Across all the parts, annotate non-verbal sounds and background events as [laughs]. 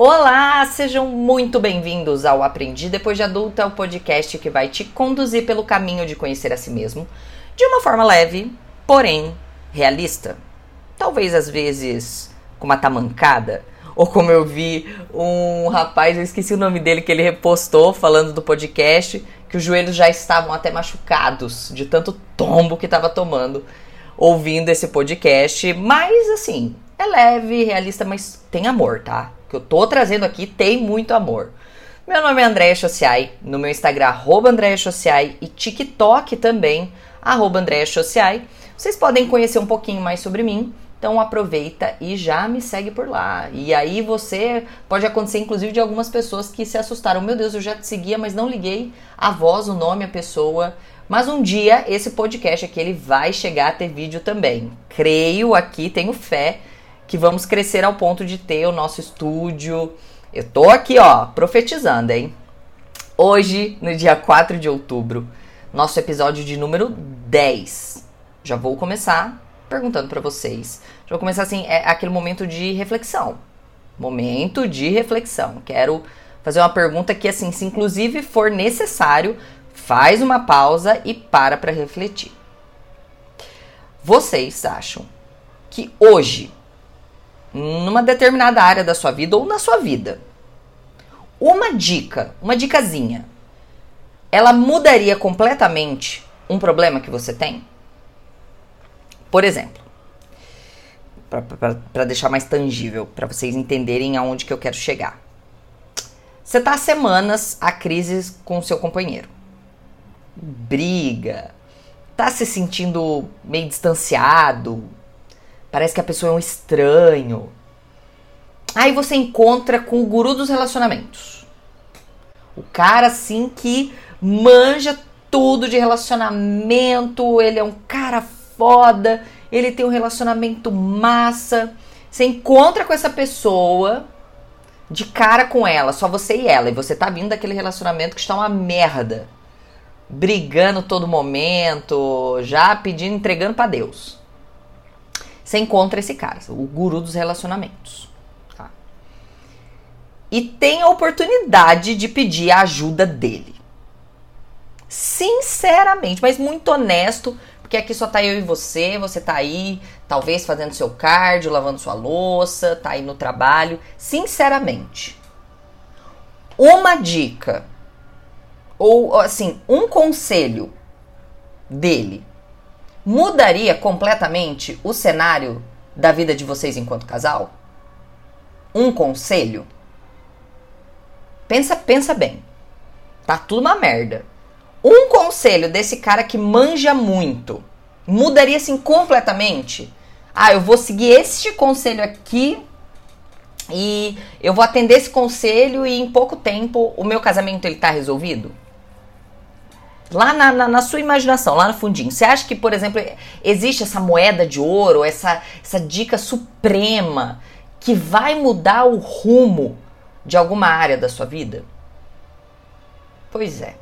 Olá, sejam muito bem-vindos ao Aprendi Depois de Adulta, o podcast que vai te conduzir pelo caminho de conhecer a si mesmo de uma forma leve, porém realista. Talvez às vezes com uma tamancada, ou como eu vi um rapaz, eu esqueci o nome dele, que ele repostou falando do podcast, que os joelhos já estavam até machucados de tanto tombo que estava tomando ouvindo esse podcast. Mas assim, é leve, realista, mas tem amor, tá? O que eu tô trazendo aqui tem muito amor. Meu nome é Andréia Chociai, no meu Instagram, arroba Andréia Chociai, e TikTok também, arroba Andréia Chociai. Vocês podem conhecer um pouquinho mais sobre mim então aproveita e já me segue por lá. E aí você pode acontecer inclusive de algumas pessoas que se assustaram. Meu Deus, eu já te seguia, mas não liguei a voz, o nome, a pessoa. Mas um dia esse podcast aqui ele vai chegar a ter vídeo também. Creio aqui, tenho fé que vamos crescer ao ponto de ter o nosso estúdio. Eu tô aqui, ó, profetizando, hein? Hoje, no dia 4 de outubro, nosso episódio de número 10. Já vou começar perguntando para vocês. Já vou começar assim, é aquele momento de reflexão. Momento de reflexão. Quero fazer uma pergunta que assim, se inclusive for necessário, faz uma pausa e para para refletir. Vocês acham que hoje, numa determinada área da sua vida ou na sua vida, uma dica, uma dicasinha, ela mudaria completamente um problema que você tem? Por exemplo, para deixar mais tangível, para vocês entenderem aonde que eu quero chegar. Você tá há semanas a crise com seu companheiro. Briga, tá se sentindo meio distanciado, parece que a pessoa é um estranho. Aí você encontra com o guru dos relacionamentos. O cara assim que manja tudo de relacionamento, ele é um cara foda, ele tem um relacionamento massa. Você encontra com essa pessoa de cara com ela, só você e ela, e você tá vindo daquele relacionamento que está uma merda. Brigando todo momento, já pedindo, entregando para Deus. Você encontra esse cara, o guru dos relacionamentos. Tá? E tem a oportunidade de pedir a ajuda dele. Sinceramente, mas muito honesto, porque aqui só tá eu e você, você tá aí, talvez fazendo seu cardio, lavando sua louça, tá aí no trabalho. Sinceramente, uma dica ou assim, um conselho dele mudaria completamente o cenário da vida de vocês enquanto casal? Um conselho? Pensa, pensa bem. Tá tudo uma merda. Um conselho desse cara que manja muito mudaria assim completamente. Ah, eu vou seguir este conselho aqui e eu vou atender esse conselho e em pouco tempo o meu casamento ele tá resolvido? Lá na, na, na, sua imaginação, lá no fundinho. Você acha que, por exemplo, existe essa moeda de ouro, essa, essa dica suprema que vai mudar o rumo de alguma área da sua vida? Pois é.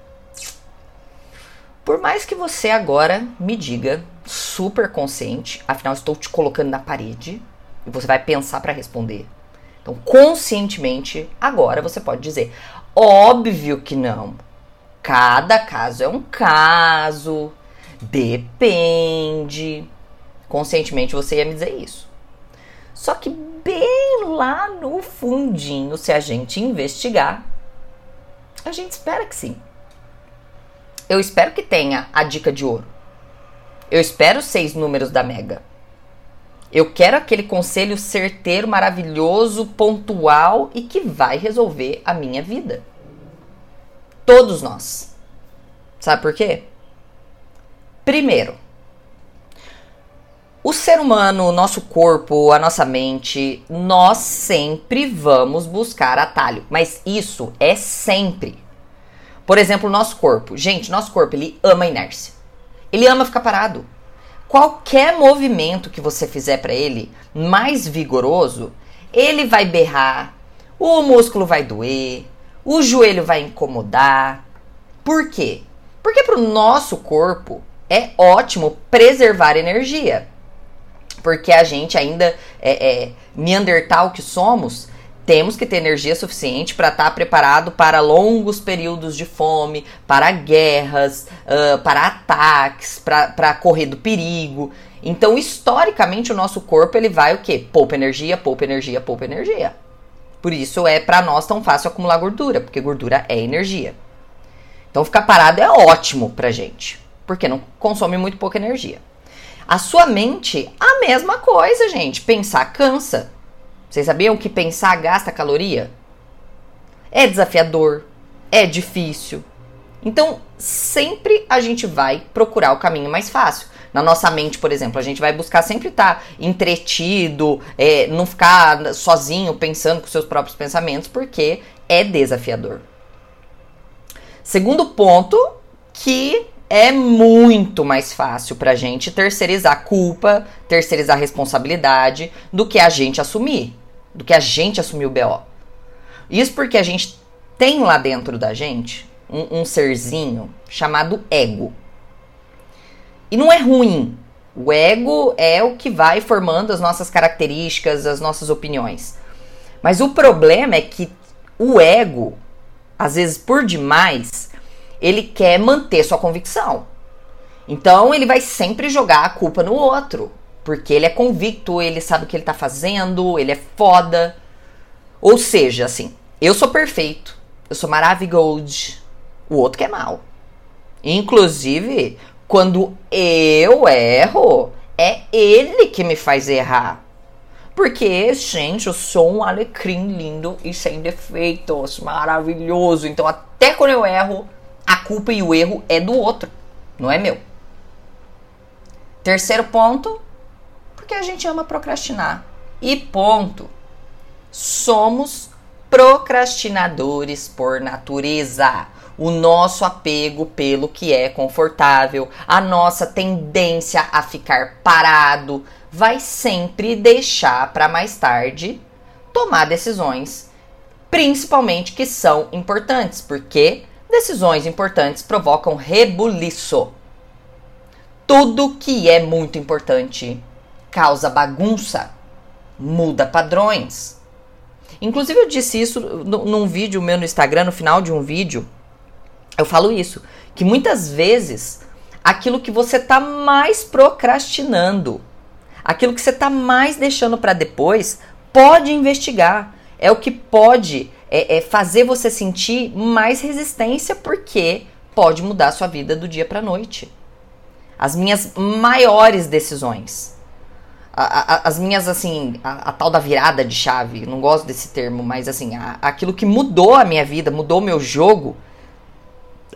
Por mais que você agora me diga, super consciente, afinal estou te colocando na parede e você vai pensar para responder. Então, conscientemente, agora você pode dizer: óbvio que não. Cada caso é um caso, depende. Conscientemente você ia me dizer isso. Só que bem lá no fundinho, se a gente investigar, a gente espera que sim. Eu espero que tenha a dica de ouro. Eu espero seis números da Mega. Eu quero aquele conselho certeiro, maravilhoso, pontual e que vai resolver a minha vida. Todos nós. Sabe por quê? Primeiro, o ser humano, o nosso corpo, a nossa mente, nós sempre vamos buscar atalho, mas isso é sempre. Por exemplo, o nosso corpo. Gente, nosso corpo, ele ama inércia. Ele ama ficar parado. Qualquer movimento que você fizer para ele mais vigoroso, ele vai berrar, o músculo vai doer, o joelho vai incomodar. Por quê? Porque para o nosso corpo é ótimo preservar energia. Porque a gente ainda é, é Neandertal que somos, temos que ter energia suficiente para estar tá preparado para longos períodos de fome, para guerras, uh, para ataques, para correr do perigo. Então, historicamente, o nosso corpo ele vai o quê? Poupa energia, poupa energia, poupa energia. Por isso é para nós tão fácil acumular gordura, porque gordura é energia. Então, ficar parado é ótimo pra gente, porque não consome muito pouca energia. A sua mente, a mesma coisa, gente. Pensar cansa. Vocês sabiam que pensar gasta caloria? É desafiador, é difícil. Então, sempre a gente vai procurar o caminho mais fácil. Na nossa mente, por exemplo, a gente vai buscar sempre estar tá entretido, é, não ficar sozinho pensando com seus próprios pensamentos, porque é desafiador. Segundo ponto, que é muito mais fácil pra gente terceirizar culpa, terceirizar responsabilidade do que a gente assumir, do que a gente assumir o BO. Isso porque a gente tem lá dentro da gente um, um serzinho chamado ego. E não é ruim. O ego é o que vai formando as nossas características, as nossas opiniões. Mas o problema é que o ego, às vezes por demais, ele quer manter sua convicção. Então ele vai sempre jogar a culpa no outro, porque ele é convicto, ele sabe o que ele tá fazendo, ele é foda. Ou seja, assim, eu sou perfeito, eu sou maravilhoso, o outro que é mal. Inclusive, quando eu erro, é ele que me faz errar. Porque, gente, eu sou um alecrim lindo e sem defeitos, maravilhoso. Então, até quando eu erro, a culpa e o erro é do outro, não é meu. Terceiro ponto, porque a gente ama procrastinar. E ponto. Somos procrastinadores por natureza. O nosso apego pelo que é confortável, a nossa tendência a ficar parado, vai sempre deixar para mais tarde tomar decisões, principalmente que são importantes, porque Decisões importantes provocam rebuliço. Tudo que é muito importante causa bagunça, muda padrões. Inclusive, eu disse isso num vídeo meu no Instagram, no final de um vídeo. Eu falo isso, que muitas vezes aquilo que você está mais procrastinando, aquilo que você está mais deixando para depois, pode investigar. É o que pode é, é fazer você sentir mais resistência, porque pode mudar a sua vida do dia para noite. As minhas maiores decisões, a, a, as minhas, assim, a, a, tal da virada de chave, não gosto desse termo, mas assim, aquilo que mudou a minha vida, mudou o meu jogo,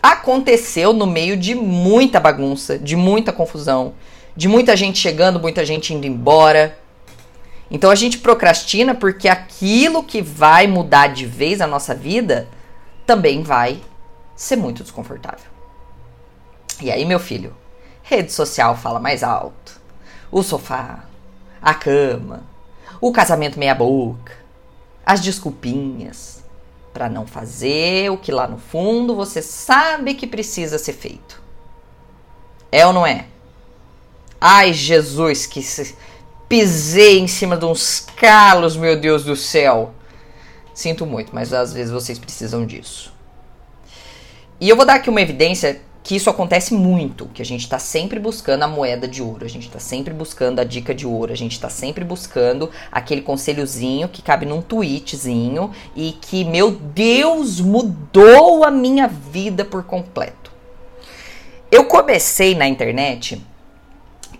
aconteceu no meio de muita bagunça, de muita confusão, de muita gente chegando, muita gente indo embora, então a gente procrastina porque aquilo que vai mudar de vez a nossa vida também vai ser muito desconfortável. E aí, meu filho, rede social fala mais alto. O sofá, a cama, o casamento meia boca, as desculpinhas para não fazer o que lá no fundo você sabe que precisa ser feito. É ou não é? Ai, Jesus, que pisei em cima de uns calos, meu Deus do céu. Sinto muito, mas às vezes vocês precisam disso. E eu vou dar aqui uma evidência que isso acontece muito, que a gente está sempre buscando a moeda de ouro, a gente está sempre buscando a dica de ouro, a gente está sempre buscando aquele conselhozinho que cabe num tweetzinho e que, meu Deus, mudou a minha vida por completo. Eu comecei na internet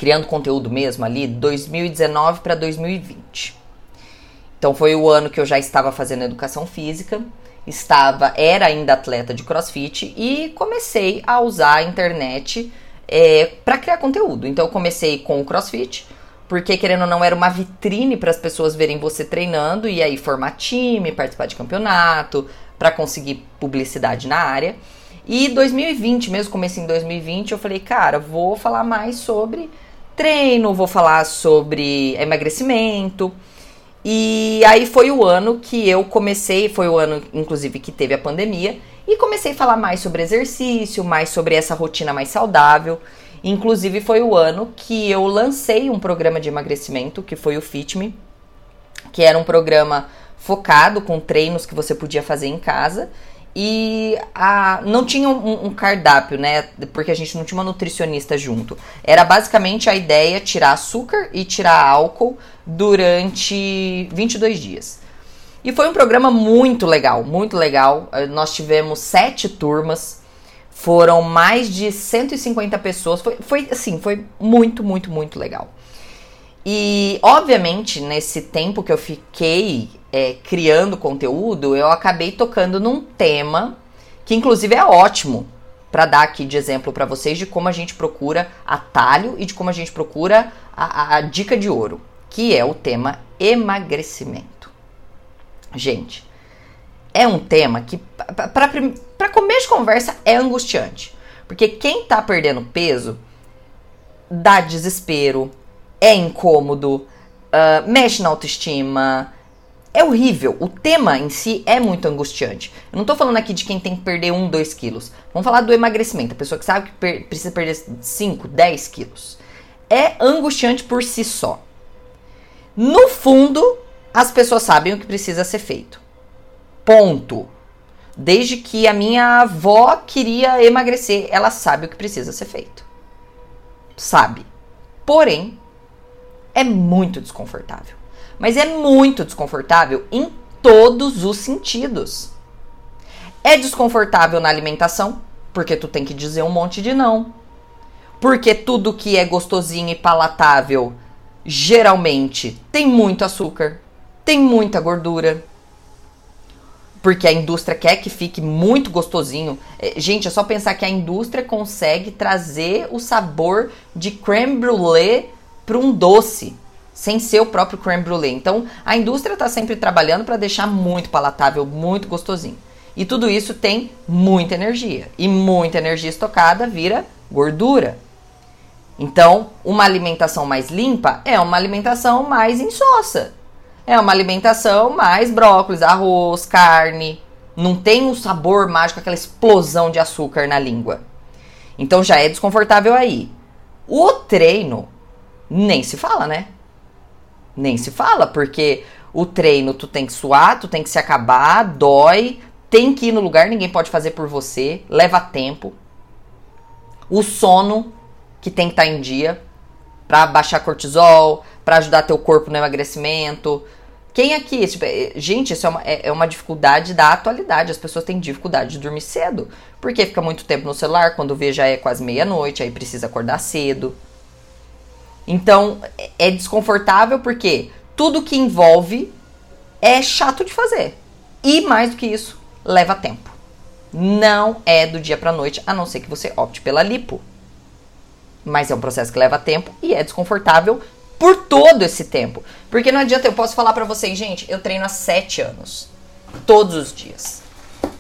criando conteúdo mesmo ali, 2019 para 2020. Então foi o ano que eu já estava fazendo educação física, estava, era ainda atleta de CrossFit e comecei a usar a internet é, para criar conteúdo. Então eu comecei com o CrossFit, porque querendo ou não era uma vitrine para as pessoas verem você treinando e aí formar time, participar de campeonato, para conseguir publicidade na área. E 2020, mesmo comecei em 2020, eu falei, cara, vou falar mais sobre treino, vou falar sobre emagrecimento. E aí foi o ano que eu comecei, foi o ano inclusive que teve a pandemia, e comecei a falar mais sobre exercício, mais sobre essa rotina mais saudável. Inclusive foi o ano que eu lancei um programa de emagrecimento, que foi o Fit Me, que era um programa focado com treinos que você podia fazer em casa e a, não tinha um, um, cardápio, né? Porque a gente não tinha uma nutricionista junto. Era basicamente a ideia tirar açúcar e tirar álcool durante 22 dias. E foi um programa muito legal, muito legal. Eh, nós tivemos sete turmas, foram mais de 150 pessoas. Foi, foi assim, foi muito, muito, muito legal. E, obviamente, nesse tempo que eu fiquei é, criando conteúdo, eu acabei tocando num tema que, inclusive, é ótimo para dar aqui de exemplo para vocês de como a gente procura atalho e de como a gente procura a, a dica de ouro, que é o tema emagrecimento. Gente, é um tema que, para começo de conversa, é angustiante. Porque quem tá perdendo peso dá desespero, é incômodo, uh, mexe na autoestima, é horrível. O tema em si é muito angustiante. Eu não tô falando aqui de quem tem que perder 1, 2 quilos. Vamos falar do emagrecimento. A pessoa que sabe que per precisa perder 5, 10 quilos. É angustiante por si só. No fundo, as pessoas sabem o que precisa ser feito. Ponto. Desde que a minha avó queria emagrecer, ela sabe o que precisa ser feito. Sabe. Porém, é muito desconfortável mas é muito desconfortável em todos os sentidos. É desconfortável na alimentação, porque tu tem que dizer um monte de não. Porque tudo que é gostosinho e palatável geralmente tem muito açúcar, tem muita gordura. Porque a indústria quer que fique muito gostosinho. É, gente, é só pensar que a indústria consegue trazer o sabor de creme brulee para um doce sem ser o próprio creme brulee. Então, a indústria está sempre trabalhando para deixar muito palatável, muito gostosinho. E tudo isso tem muita energia. E muita energia estocada vira gordura. Então, uma alimentação mais limpa é uma alimentação mais insossa. É uma alimentação mais brócolis, arroz, carne. Não tem um sabor mágico, aquela explosão de açúcar na língua. Então já é desconfortável aí. O treino nem se fala, né? nem se fala, porque o treino tu tem que suar, tu tem que se acabar, dói, tem que ir no lugar, ninguém pode fazer por você, leva tempo. O sono, que tem que estar tá em dia, para baixar cortisol, para ajudar teu corpo no emagrecimento. Quem aqui, tipo, é, gente, isso é uma, é, é uma dificuldade da atualidade. As pessoas têm dificuldade de dormir cedo, porque fica muito tempo no celular, quando vê já é quase meia-noite, aí precisa acordar cedo. Então é desconfortável porque tudo que envolve é chato de fazer. E mais do que isso, leva tempo. Não é do dia para noite, a não ser que você opte pela lipo. Mas é um processo que leva tempo e é desconfortável por todo esse tempo. Porque não adianta, eu posso falar para vocês, gente, eu treino há sete anos. Todos os dias.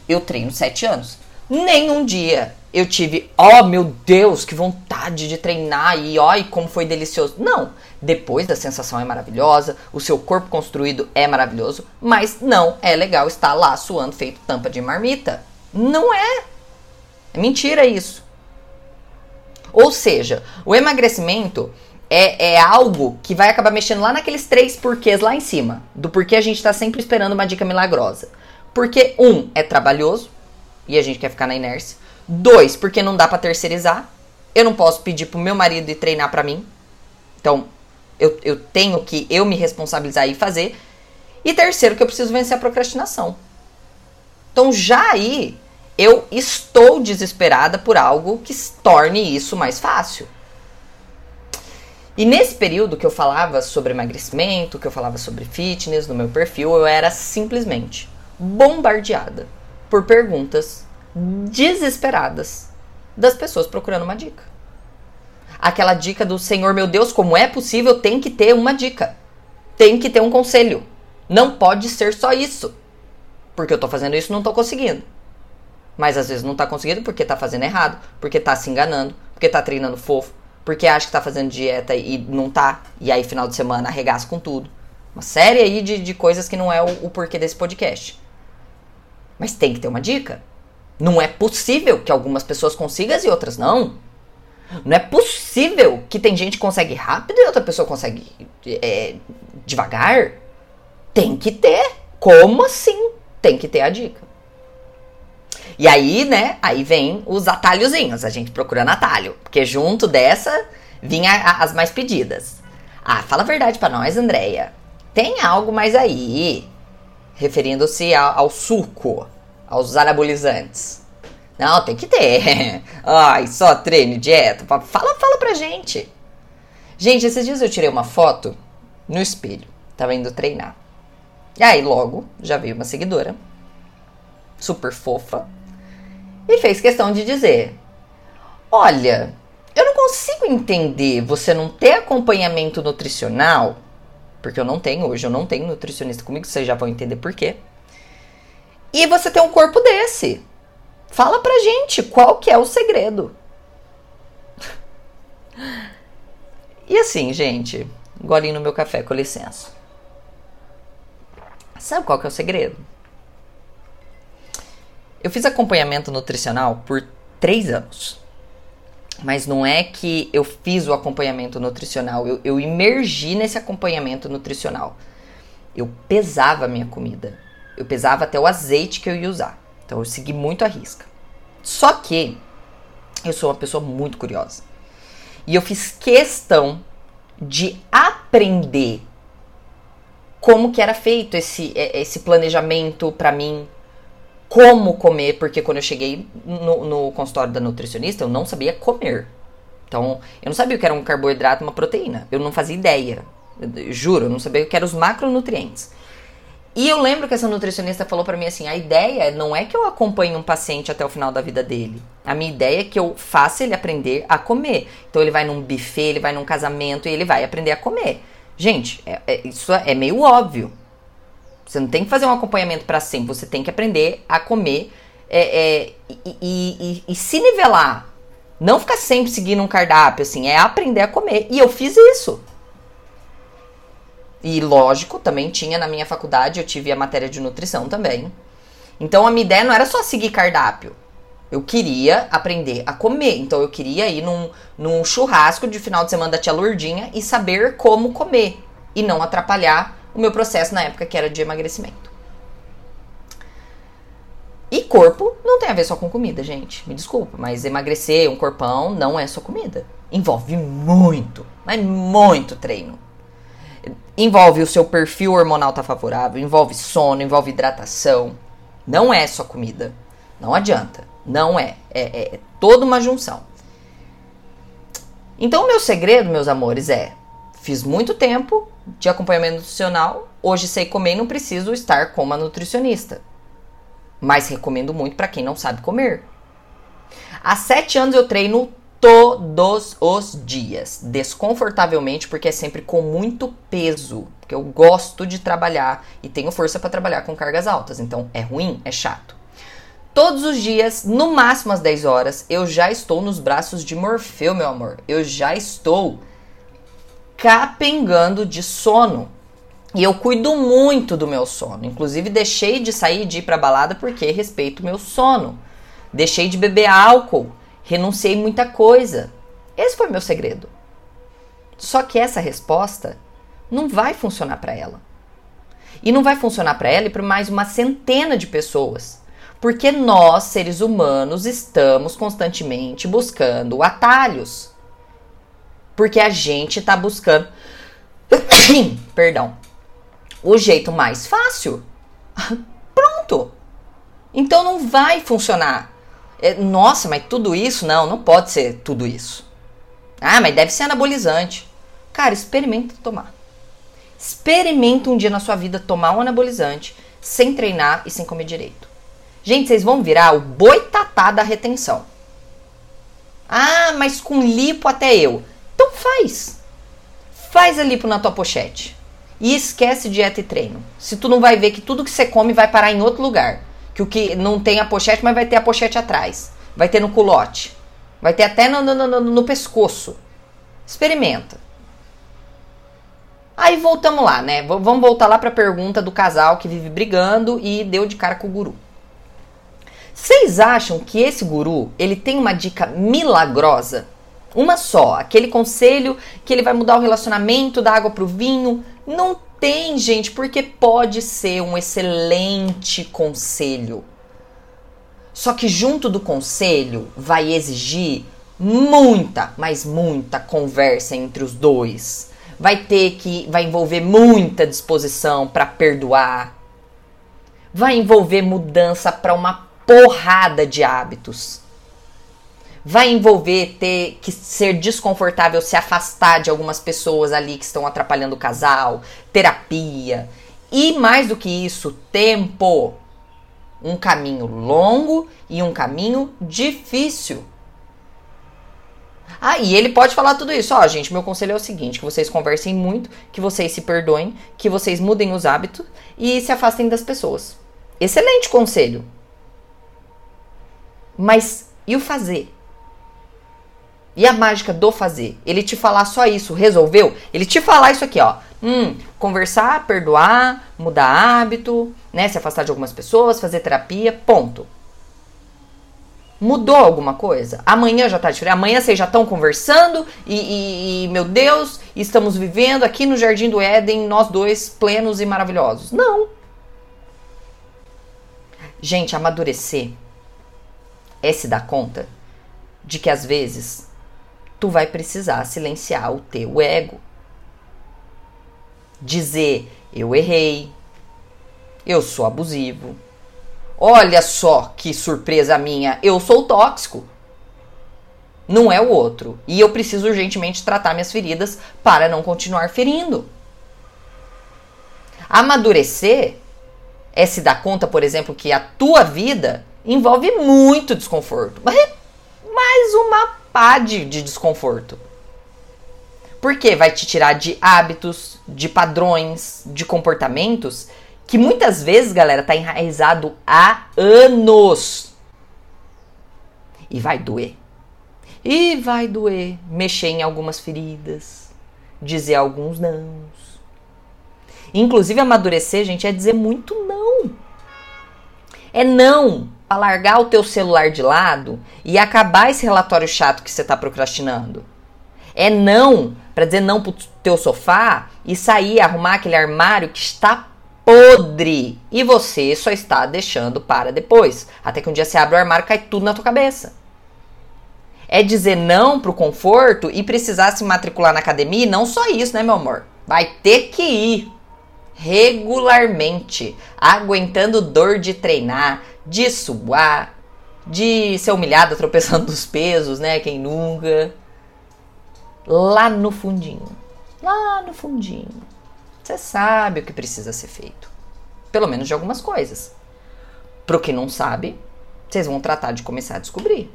Eu treino sete anos. Nenhum dia eu tive, ó oh, meu Deus, que vontade de treinar e ó, e como foi delicioso. Não, depois a sensação é maravilhosa, o seu corpo construído é maravilhoso, mas não é legal estar lá suando feito tampa de marmita. Não é. É mentira isso. Ou seja, o emagrecimento é, é algo que vai acabar mexendo lá naqueles três porquês lá em cima. Do porquê a gente está sempre esperando uma dica milagrosa. Porque, um, é trabalhoso e a gente quer ficar na inércia. Dois, porque não dá para terceirizar. Eu não posso pedir pro meu marido ir treinar para mim. Então, eu, eu tenho que eu me responsabilizar e fazer. E terceiro, que eu preciso vencer a procrastinação. Então, já aí, eu estou desesperada por algo que torne isso mais fácil. E nesse período que eu falava sobre emagrecimento, que eu falava sobre fitness no meu perfil, eu era simplesmente bombardeada por perguntas desesperadas das pessoas procurando uma dica. Aquela dica do Senhor, meu Deus, como é possível? Tem que ter uma dica. Tem que ter um conselho. Não pode ser só isso. Porque eu tô fazendo isso e não tô conseguindo. Mas às vezes não tá conseguindo porque tá fazendo errado, porque tá se enganando, porque tá treinando fofo, porque acha que tá fazendo dieta e não tá. E aí, final de semana, arregaça com tudo. Uma série aí de, de coisas que não é o, o porquê desse podcast. Mas tem que ter uma dica. Não é possível que algumas pessoas consigam e outras não. Não é possível que tem gente que consegue rápido e outra pessoa consegue é, devagar. Tem que ter Como assim? Tem que ter a dica. E aí, né, aí vem os atalhozinhos, a gente procurando atalho. Porque junto dessa vinha as mais pedidas. Ah, fala a verdade para nós, Andréia. Tem algo mais aí? Referindo-se ao, ao suco, aos anabolizantes. Não, tem que ter. [laughs] Ai, só treino, dieta. Fala, fala pra gente. Gente, esses dias eu tirei uma foto no espelho. Tava indo treinar. E aí, logo, já veio uma seguidora. Super fofa. E fez questão de dizer: Olha, eu não consigo entender você não ter acompanhamento nutricional. Porque eu não tenho hoje, eu não tenho nutricionista comigo, vocês já vão entender por quê. E você tem um corpo desse. Fala pra gente qual que é o segredo. E assim, gente, golinho no meu café, com licença. Sabe qual que é o segredo? Eu fiz acompanhamento nutricional por três anos. Mas não é que eu fiz o acompanhamento nutricional, eu, eu imergi nesse acompanhamento nutricional. Eu pesava a minha comida. Eu pesava até o azeite que eu ia usar. Então eu segui muito a risca. Só que eu sou uma pessoa muito curiosa. E eu fiz questão de aprender como que era feito esse, é, esse planejamento para mim, como comer, porque quando eu cheguei no, no, consultório da nutricionista, eu não sabia comer. Então, eu não sabia o que era um carboidrato uma proteína. Eu não fazia ideia. Eu, juro, eu não sabia o que eram os macronutrientes. E eu lembro que essa nutricionista falou para mim assim: a ideia não é que eu acompanhe um paciente até o final da vida dele. A minha ideia é que eu faça ele aprender a comer. Então ele vai num buffet, ele vai num casamento e ele vai aprender a comer. Gente, é, é, isso é meio óbvio. Você não tem que fazer um acompanhamento para sempre. Você tem que aprender a comer é, é e, e, e, e se nivelar. Não ficar sempre seguindo um cardápio, assim. É aprender a comer. E eu fiz isso. E lógico, também tinha na minha faculdade, eu tive a matéria de nutrição também. Então a minha ideia não era só seguir cardápio. Eu queria aprender a comer. Então eu queria ir num, num churrasco de final de semana da tia Lourdinha e saber como comer. E não atrapalhar o meu processo na época que era de emagrecimento. E corpo não tem a ver só com comida, gente. Me desculpa, mas emagrecer um corpão não é só comida. Envolve muito, mas muito treino. Envolve o seu perfil hormonal tá favorável, envolve sono, envolve hidratação. Não é só comida. Não adianta. Não é. É, é, é toda uma junção. Então, o meu segredo, meus amores, é: fiz muito tempo de acompanhamento nutricional, hoje sei comer e não preciso estar com uma nutricionista. Mas recomendo muito para quem não sabe comer. Há sete anos eu treino todos os dias, desconfortavelmente, porque é sempre com muito peso. Porque eu gosto de trabalhar e tenho força para trabalhar com cargas altas. Então é ruim, é chato. Todos os dias, no máximo às 10 horas, eu já estou nos braços de Morfeu, meu amor. Eu já estou capengando de sono. E eu cuido muito do meu sono. Inclusive, deixei de sair de ir pra balada porque respeito o meu sono. Deixei de beber álcool renunciei muita coisa. Esse foi meu segredo. Só que essa resposta não vai funcionar para ela. E não vai funcionar para ela e para mais uma centena de pessoas. Porque nós, seres humanos, estamos constantemente buscando atalhos. Porque a gente está buscando. [coughs] Perdão. O jeito mais fácil. [laughs] Pronto. Então não vai funcionar. É, nossa, mas tudo isso? Não, não pode ser tudo isso. Ah, mas deve ser anabolizante. Cara, experimenta tomar. Experimenta um dia na sua vida tomar um anabolizante sem treinar e sem comer direito. Gente, vocês vão virar o boitatá da retenção. Ah, mas com lipo até eu. Faz. Faz a lipo na tua pochete. E esquece dieta e treino. Se tu não vai ver que tudo que você come vai parar em outro lugar que o que não tem a pochete, mas vai ter a pochete atrás. Vai ter no culote. Vai ter até no, no, no, no pescoço. Experimenta. Aí voltamos lá, né? V vamos voltar lá para a pergunta do casal que vive brigando e deu de cara com o guru. Vocês acham que esse guru, ele tem uma dica milagrosa? Uma só, aquele conselho que ele vai mudar o relacionamento da água pro vinho? Não Tem, gente, porque pode ser um excelente conselho. Só que junto do conselho vai exigir muita, mas muita conversa entre os dois. Vai ter que vai envolver muita disposição para perdoar. Vai envolver mudança para uma porrada de hábitos. Vai envolver ter que ser desconfortável, se afastar de algumas pessoas ali que estão atrapalhando o casal, terapia. E mais do que isso, tempo. Um caminho longo e um caminho difícil. Ah, e ele pode falar tudo isso. Ó, gente, meu conselho é o seguinte: que vocês conversem muito, que vocês se perdoem, que vocês mudem os hábitos e se afastem das pessoas. Excelente conselho. Mas e o fazer? E a mágica do fazer? Ele te falar só isso, resolveu? Ele te falar isso aqui, ó. Hum, conversar, perdoar, mudar hábito, né? Se afastar de algumas pessoas, fazer terapia, ponto. Mudou alguma coisa? Amanhã já tá diferente. Amanhã vocês já estão conversando e, e, e, meu Deus, estamos vivendo aqui no Jardim do Éden, nós dois plenos e maravilhosos. Não. Gente, amadurecer é se dar conta de que às vezes tu vai precisar silenciar o teu ego. Dizer: eu errei, eu sou abusivo. Olha só que surpresa minha, eu sou tóxico. Não é o outro. E eu preciso urgentemente tratar minhas feridas para não continuar ferindo. Amadurecer é se dar conta, por exemplo, que a tua vida envolve muito desconforto. Mas é mais uma pá de, de desconforto. Porque vai te tirar de hábitos, de padrões, de comportamentos que muitas vezes, galera, tá enraizado há anos. E vai doer. E vai doer mexer em algumas feridas, dizer alguns nãos. Inclusive, amadurecer, gente, é dizer muito não. É não para largar o teu celular de lado e acabar esse relatório chato que você está procrastinando. É não para dizer não pro teu sofá e sair arrumar aquele armário que está podre e você só está deixando para depois, até que um dia você abre o armário e cai tudo na tua cabeça. É dizer não pro conforto e precisar se matricular na academia, e não só isso, né, meu amor? Vai ter que ir regularmente, aguentando dor de treinar, de suar, de ser humilhada tropeçando nos pesos, né? Quem nunca. Lá no fundinho. Lá no fundinho. Você sabe o que precisa ser feito. Pelo menos de algumas coisas. Pro que não sabe, vocês vão tratar de começar a descobrir.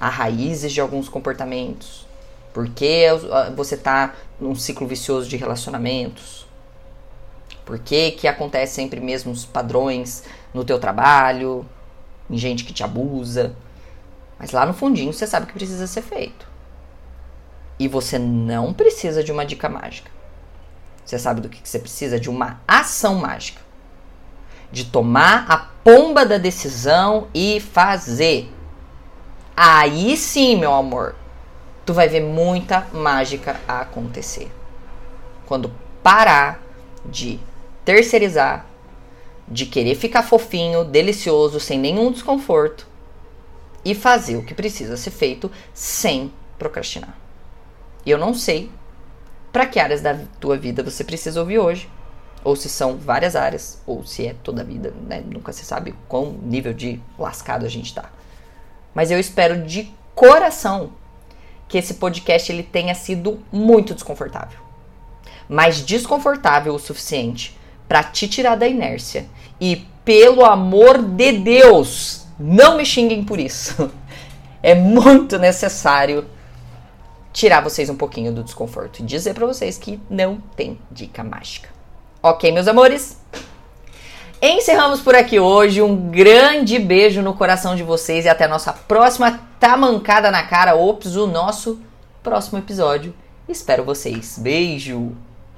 As raízes de alguns comportamentos. Por que você tá num ciclo vicioso de relacionamentos? Por que, que acontece sempre mesmos padrões no teu trabalho, em gente que te abusa. Mas lá no fundinho você sabe que precisa ser feito. E você não precisa de uma dica mágica. Você sabe do que você precisa? De uma ação mágica. De tomar a pomba da decisão e fazer. Aí sim, meu amor, tu vai ver muita mágica acontecer. Quando parar de terceirizar de querer ficar fofinho, delicioso, sem nenhum desconforto e fazer o que precisa ser feito sem procrastinar. Eu não sei para que áreas da tua vida você precisa ouvir hoje, ou se são várias áreas, ou se é toda a vida, né? Nunca se sabe qual nível de lascado a gente tá. Mas eu espero de coração que esse podcast ele tenha sido muito desconfortável. Mas desconfortável o suficiente para te tirar da inércia. E pelo amor de Deus, não me xinguem por isso. [laughs] É muito necessário tirar vocês um pouquinho do desconforto e dizer para vocês que não tem dica mágica. Ok, meus amores? Encerramos por aqui hoje. Um grande beijo no coração de vocês e até a nossa próxima tamancada na cara. Ops, o nosso próximo episódio. Espero vocês. Beijo!